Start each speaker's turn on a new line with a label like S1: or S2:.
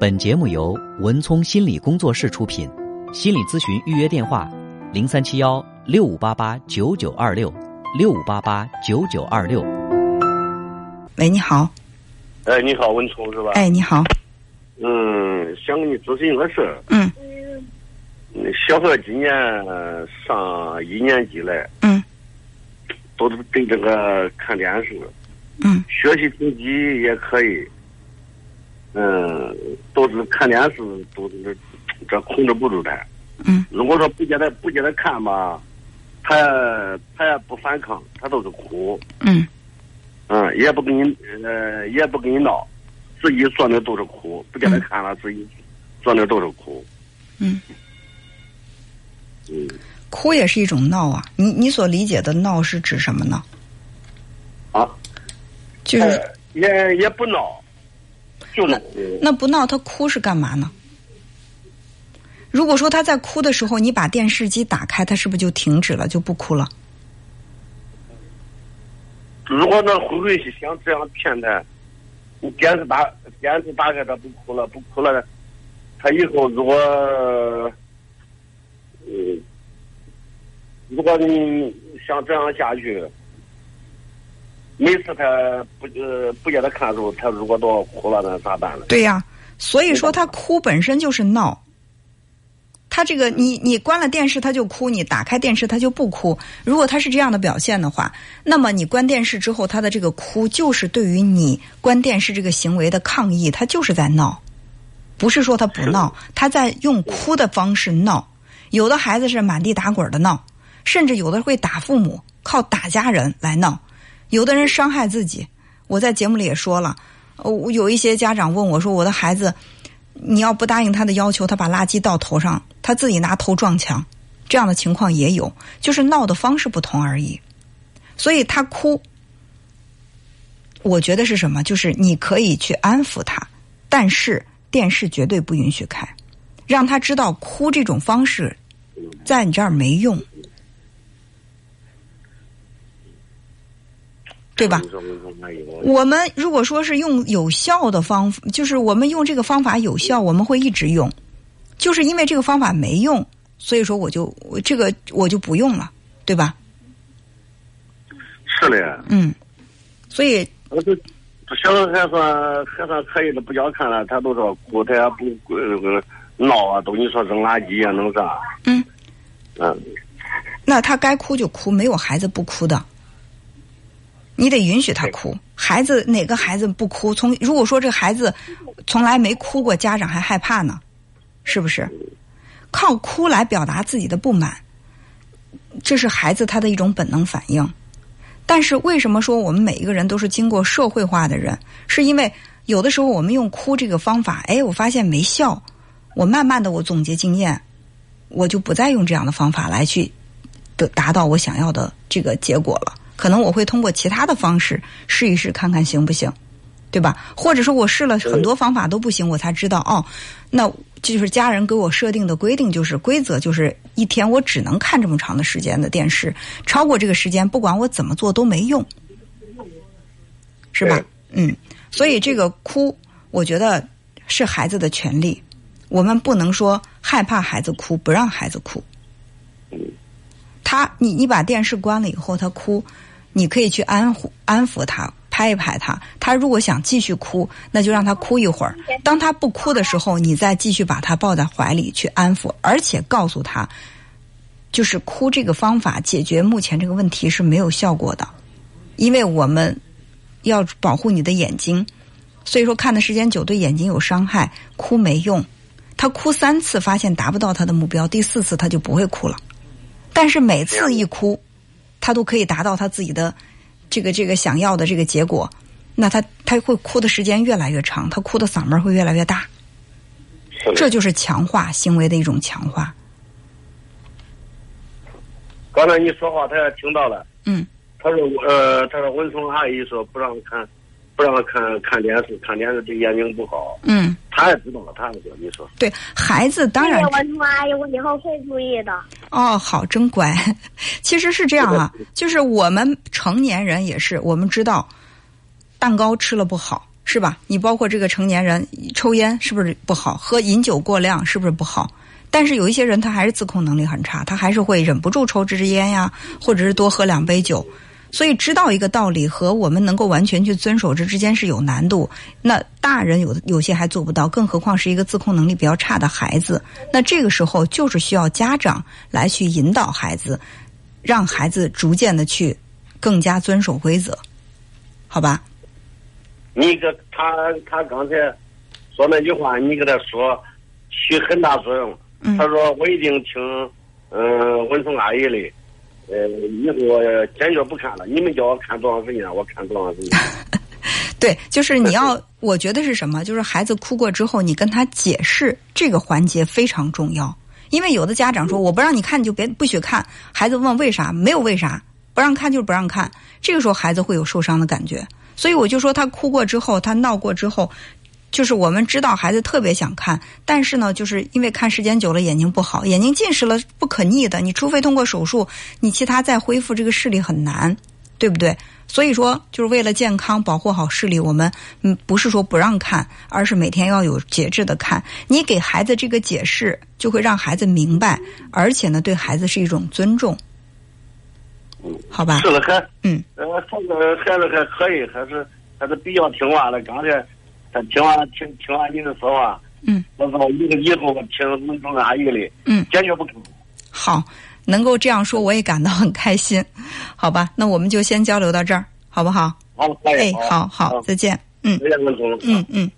S1: 本节目由文聪心理工作室出品，心理咨询预约电话：零三七幺六五八八九九二六六五八八九九二六。
S2: 喂，你好。
S3: 哎，你好，文聪是吧？
S2: 哎，你好。
S3: 嗯，想跟你咨询个事
S2: 儿。嗯。
S3: 小孩今年上一年级了。
S2: 嗯。
S3: 都是对这个看电视。
S2: 嗯。
S3: 学习成绩也可以。嗯，都是看电视，都是这控制不住他。
S2: 嗯。
S3: 如果说不叫他不叫他看吧，他他也不反抗，他都是哭。
S2: 嗯。
S3: 嗯，也不跟你呃，也不跟你闹，自己坐那都是哭，不叫他看了，自己坐那都是哭。
S2: 嗯。
S3: 嗯。
S2: 哭也是一种闹啊！你你所理解的闹是指什么呢？
S3: 啊。
S2: 就是
S3: 也也不闹。就
S2: 那那不闹，他哭是干嘛呢？如果说他在哭的时候，你把电视机打开，他是不是就停止了，就不哭了？
S3: 如果那慧慧是想这样骗他，你电视打电视打开，他不哭了，不哭了，他以后如果，嗯，如果你想这样下去。每次他不呃不叫他看的时候，他如果都哭了，那咋办呢？
S2: 对呀，所以说他哭本身就是闹。他这个你你关了电视他就哭，你打开电视他就不哭。如果他是这样的表现的话，那么你关电视之后他的这个哭就是对于你关电视这个行为的抗议，他就是在闹，不是说他不闹，他在用哭的方式闹。有的孩子是满地打滚的闹，甚至有的会打父母，靠打家人来闹。有的人伤害自己，我在节目里也说了，我，有一些家长问我说：“我的孩子，你要不答应他的要求，他把垃圾倒头上，他自己拿头撞墙，这样的情况也有，就是闹的方式不同而已。所以他哭，我觉得是什么？就是你可以去安抚他，但是电视绝对不允许开，让他知道哭这种方式在你这儿没用。”对吧？我们如果说是用有效的方法，就是我们用这个方法有效，我们会一直用。就是因为这个方法没用，所以说我就我这个我就不用了，对吧？
S3: 是的。
S2: 嗯。所以。
S3: 我这小孩还算还算可以的，不叫看了，他都说哭，他也不呃闹啊，都你说扔垃圾啊，弄啥？
S2: 嗯。
S3: 嗯。
S2: 那他该哭就哭，没有孩子不哭的。你得允许他哭，孩子哪个孩子不哭？从如果说这孩子从来没哭过，家长还害怕呢，是不是？靠哭来表达自己的不满，这是孩子他的一种本能反应。但是为什么说我们每一个人都是经过社会化的人？是因为有的时候我们用哭这个方法，哎，我发现没效，我慢慢的我总结经验，我就不再用这样的方法来去得达到我想要的这个结果了。可能我会通过其他的方式试一试，看看行不行，对吧？或者说我试了很多方法都不行，我才知道哦，那就是家人给我设定的规定，就是规则，就是一天我只能看这么长的时间的电视，超过这个时间，不管我怎么做都没用，是吧？嗯，所以这个哭，我觉得是孩子的权利，我们不能说害怕孩子哭，不让孩子哭。他，你你把电视关了以后，他哭。你可以去安抚安抚他，拍一拍他。他如果想继续哭，那就让他哭一会儿。当他不哭的时候，你再继续把他抱在怀里去安抚，而且告诉他，就是哭这个方法解决目前这个问题是没有效果的，因为我们要保护你的眼睛，所以说看的时间久对眼睛有伤害，哭没用。他哭三次发现达不到他的目标，第四次他就不会哭了。但是每次一哭。他都可以达到他自己的这个这个想要的这个结果，那他他会哭的时间越来越长，他哭的嗓门会越来越大，这就是强化行为的一种强化。
S3: 刚才你说话，他也听到了。
S2: 嗯。
S3: 他说：“呃，他说文聪阿姨说不让看，不让看看电视，看电视对眼睛不好。”
S2: 嗯。
S3: 他也知道了，他也说你说。
S2: 对孩子当然。
S4: 文聪阿姨，我以后会注意的。
S2: 哦，好，真乖。其实是这样啊，就是我们成年人也是，我们知道蛋糕吃了不好，是吧？你包括这个成年人抽烟是不是不好？喝饮酒过量是不是不好？但是有一些人他还是自控能力很差，他还是会忍不住抽支支烟呀，或者是多喝两杯酒。所以知道一个道理和我们能够完全去遵守这之间是有难度。那大人有有些还做不到，更何况是一个自控能力比较差的孩子。那这个时候就是需要家长来去引导孩子，让孩子逐渐的去更加遵守规则，好吧？
S3: 你给他他刚才说那句话，你给他说起很大作用。
S2: 嗯
S3: 他说我一定听嗯文聪阿姨的，呃以后坚决不看了。你们叫我看多长时间，我看多长时间。
S2: 对，就是你要，我觉得是什么？就是孩子哭过之后，你跟他解释这个环节非常重要。因为有的家长说我不让你看，你就别不许看。孩子问为啥？没有为啥，不让看就是不让看。这个时候孩子会有受伤的感觉。所以我就说他哭过之后，他闹过之后，就是我们知道孩子特别想看，但是呢，就是因为看时间久了眼睛不好，眼睛近视了不可逆的。你除非通过手术，你其他再恢复这个视力很难，对不对？所以说，就是为了健康保护好视力，我们嗯不是说不让看，而是每天要有节制的看。你给孩子这个解释，就会让孩子明白，而且呢，对孩子是一种尊重，
S3: 嗯，
S2: 好吧
S3: 是？了还
S2: 嗯
S3: 呃，这个孩子还可以，还是还是比较听话的。刚才他听完听听完你的说话，
S2: 嗯，
S3: 我说以后以后我听文聪阿姨的，
S2: 嗯，
S3: 坚决不肯。
S2: 好，能够这样说，我也感到很开心，好吧？那我们就先交流到这儿，好不好？
S3: 好，
S2: 哎，好好，再见。嗯
S3: 再见，
S2: 嗯嗯。